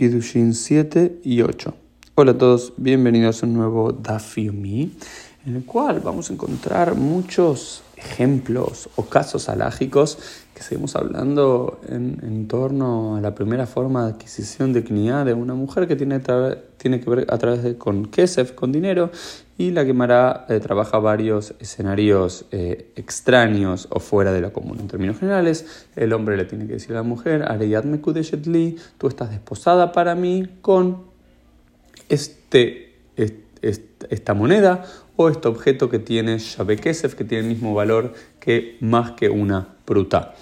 Kidushin 7 y 8. Hola a todos, bienvenidos a un nuevo Daf en el cual vamos a encontrar muchos ejemplos o casos alágicos que seguimos hablando en, torno a la primera forma de adquisición de kniá de una mujer que tiene, tiene que ver a través de con kesef, con dinero, y la Gemara eh, trabaja varios escenarios eh, extraños o fuera de lo común. En términos generales, el hombre le tiene que decir a la mujer, Areyat Mekudeshetli, tú estás desposada para mí con este, esta moneda o este objeto que tiene Shabekesef, que tiene el mismo valor que más que una pruta.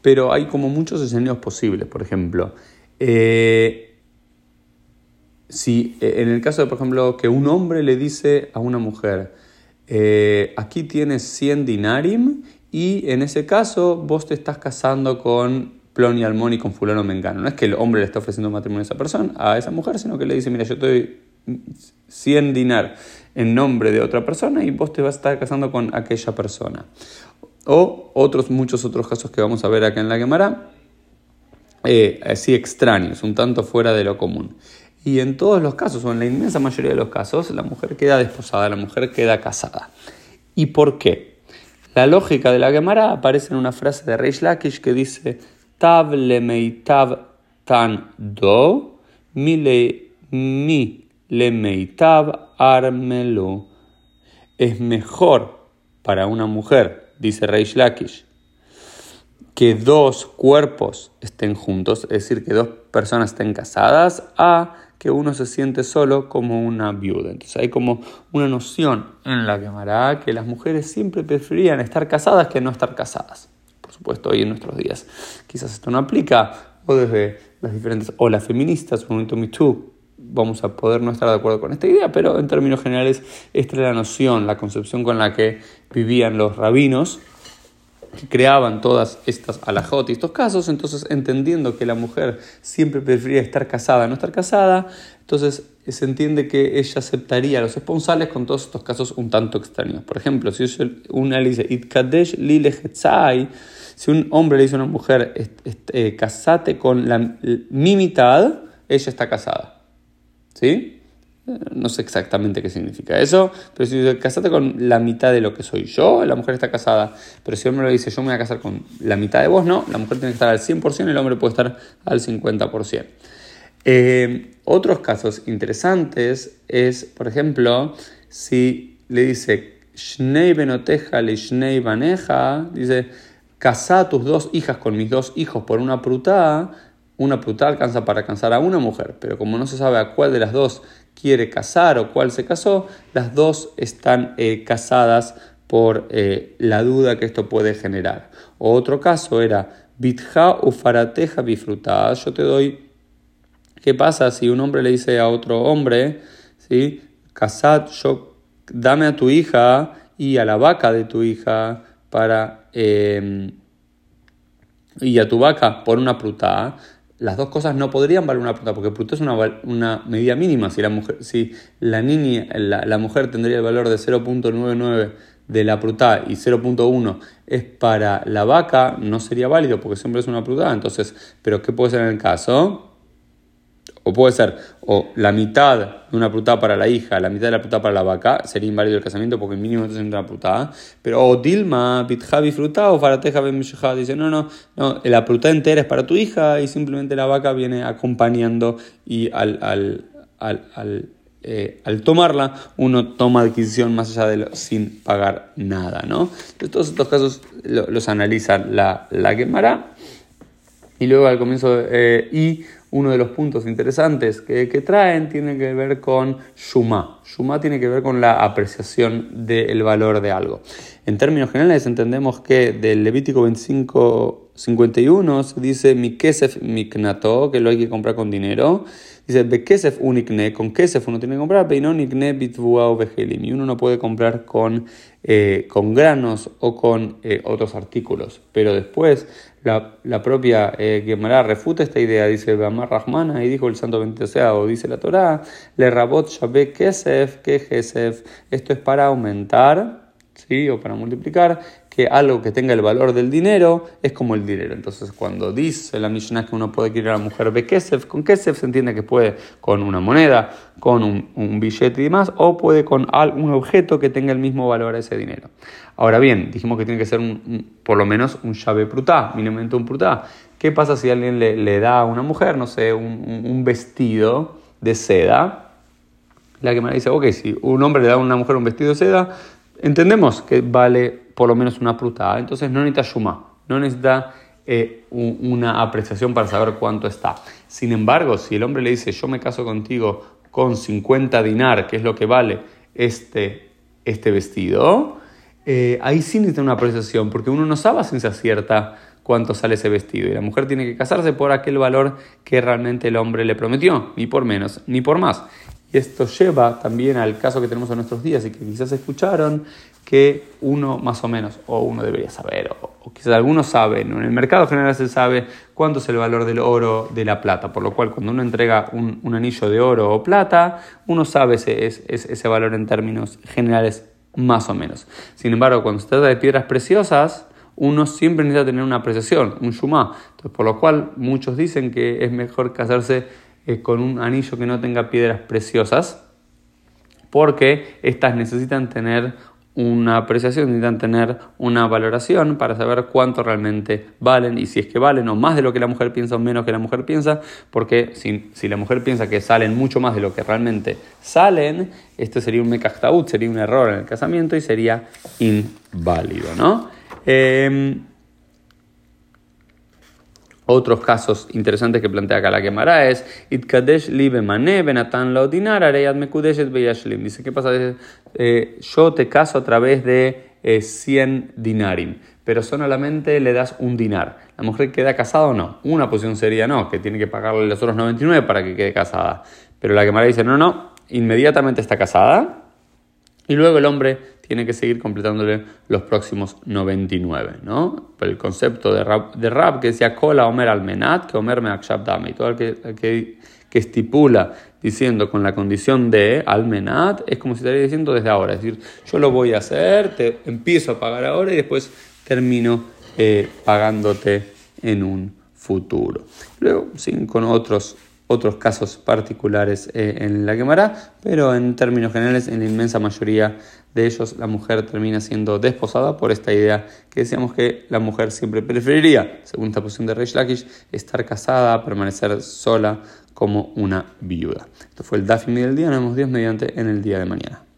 Pero hay como muchos escenarios posibles, por ejemplo. Eh, si eh, en el caso de, por ejemplo, que un hombre le dice a una mujer, eh, aquí tienes 100 dinarim y en ese caso vos te estás casando con Plon y Almón y con fulano mengano. No es que el hombre le está ofreciendo matrimonio a esa persona, a esa mujer, sino que le dice, mira, yo te doy 100 dinar en nombre de otra persona y vos te vas a estar casando con aquella persona. O otros, muchos otros casos que vamos a ver acá en la Gemara, eh, así extraños, un tanto fuera de lo común. Y en todos los casos, o en la inmensa mayoría de los casos, la mujer queda desposada, la mujer queda casada. ¿Y por qué? La lógica de la Gemara aparece en una frase de Reish Lakish que dice: Tav le meitav tan do, mi le, mi le meitav armelo. Es mejor para una mujer, dice Reish Lakish, que dos cuerpos estén juntos, es decir, que dos personas estén casadas, a que uno se siente solo como una viuda. Entonces hay como una noción en la Gemara que las mujeres siempre preferían estar casadas que no estar casadas. Por supuesto, hoy en nuestros días quizás esto no aplica, o desde las diferentes olas feministas, un momento Me Too, vamos a poder no estar de acuerdo con esta idea, pero en términos generales esta es la noción, la concepción con la que vivían los rabinos creaban todas estas alajot y estos casos, entonces entendiendo que la mujer siempre prefería estar casada, no estar casada, entonces se entiende que ella aceptaría los esponsales con todos estos casos un tanto extraños. Por ejemplo, si una le dice, si un hombre le dice a una mujer, eh, casate con la, mi mitad, ella está casada. ¿Sí? No sé exactamente qué significa eso, pero si dice casate con la mitad de lo que soy yo, la mujer está casada. Pero si el hombre le dice yo me voy a casar con la mitad de vos, no, la mujer tiene que estar al 100% y el hombre puede estar al 50%. Eh, otros casos interesantes es, por ejemplo, si le dice Shnei benoteja le Shnei baneja, dice casa tus dos hijas con mis dos hijos por una pruta, una pruta alcanza para alcanzar a una mujer, pero como no se sabe a cuál de las dos quiere casar o cuál se casó, las dos están eh, casadas por eh, la duda que esto puede generar. otro caso era bitja u farateja bifrutada. Yo te doy. ¿Qué pasa si un hombre le dice a otro hombre, ¿sí? casad, yo, dame a tu hija y a la vaca de tu hija para. Em, y a tu vaca por una prutada? Las dos cosas no podrían valer una pruta, porque pruta es una, una, medida mínima. Si la mujer, si la niña, la, mujer tendría el valor de 0.99 de la pruta y 0.1 es para la vaca, no sería válido porque siempre es una pruta. Entonces, ¿pero qué puede ser en el caso? O puede ser o la mitad de una pruta para la hija, la mitad de la pruta para la vaca, sería inválido el casamiento porque mínimo es una pruta. Pero o Dilma, Pitjavi fruta o Farateja dice, no, no, no, la pruta entera es para tu hija y simplemente la vaca viene acompañando y al, al, al, al eh, al tomarla, uno toma adquisición más allá de lo, sin pagar nada, ¿no? Entonces, todos estos casos los analiza la, la Gemara y luego al comienzo, eh, y uno de los puntos interesantes que, traen tiene que ver con Shuma. Shuma tiene que ver con la apreciación del valor de algo. En términos generales entendemos que del Levítico 25, 51 se dice mi kesef miknato, que lo hay que comprar con dinero. Dice bekesef unikne, con kesef uno tiene que comprar, pero nikne bitvua o vegelim. Y uno no puede comprar con, eh, con granos o con eh, otros artículos. Pero después la, la propia eh, Gemara refuta esta idea, dice Bamar Rahmana, y dijo el santo o dice la Torá, le rabot shabe kesef, que kesef, esto es para aumentar, ¿sí? o para multiplicar, algo que tenga el valor del dinero es como el dinero. Entonces, cuando dice la Mishnah que uno puede querer a la mujer Bekesef, con Kesef se entiende que puede con una moneda, con un, billete y demás, o puede con algún objeto que tenga el mismo valor a ese dinero. Ahora bien, dijimos que tiene que ser por lo menos un llave prutá, mínimamente un prutá. ¿Qué pasa si alguien le, da a una mujer, no sé, un, vestido de seda? La que me dice, ok, si un hombre le da a una mujer un vestido de seda, entendemos que vale por lo menos una pruta, entonces no necesita shuma, no necesita eh, una apreciación para saber cuánto está. Sin embargo, si el hombre le dice, yo me caso contigo con 50 dinar, que es lo que vale este, este vestido, eh, ahí sí necesita una apreciación, porque uno no sabe si se cierta cuánto sale ese vestido. Y la mujer tiene que casarse por aquel valor que realmente el hombre le prometió, ni por menos, ni por más. Y esto lleva también al caso que tenemos en nuestros días y que quizás escucharon que uno más o menos, o uno debería saber, o, quizás algunos saben, en el mercado general se sabe cuánto es el valor del oro de la plata, por lo cual cuando uno entrega un, anillo de oro o plata, uno sabe ese, ese, valor en términos generales más o menos. Sin embargo, cuando se trata de piedras preciosas, uno siempre necesita tener una apreciación, un shumá. Por lo cual muchos dicen que es mejor casarse eh, con un anillo que no tenga piedras preciosas, porque estas necesitan tener una apreciación, necesitan tener una valoración para saber cuánto realmente valen y si es que valen o más de lo que la mujer piensa o menos que la mujer piensa, porque si, si la mujer piensa que salen mucho más de lo que realmente salen, esto sería un mekachtaut, sería un error en el casamiento y sería inválido, ¿no? Em, otros casos interesantes que plantea acá la Gemara es Itkadesh libe mane benatan mekudeshet beyashlim. Dice, ¿qué pasa? Eh, yo te caso a través de 100 eh, dinarim, pero solamente le das un dinar. ¿La mujer queda casada o no? Una posición sería no, que tiene que pagarle los otros 99 para que quede casada. Pero la Gemara dice, no, no, inmediatamente está casada y luego el hombre tiene que seguir completándole los próximos 99, ¿no? El concepto de de que decía Kola Omer Almenat, que Omer Meakshab y todo el que, que, estipula diciendo con la condición de Almenat, es como si estaría diciendo desde ahora, es decir, yo lo voy a hacer, te empiezo a pagar ahora y después termino eh, pagándote en un futuro. Luego, sin con otros otros casos particulares eh, en la quemará, pero en términos generales, en la inmensa mayoría de ellos, la mujer termina siendo desposada por esta idea que decíamos que la mujer siempre preferiría, según esta posición de Reish Lakish, estar casada, permanecer sola como una viuda. Esto fue el Dafimi del día, nos vemos Dios mediante en el día de mañana.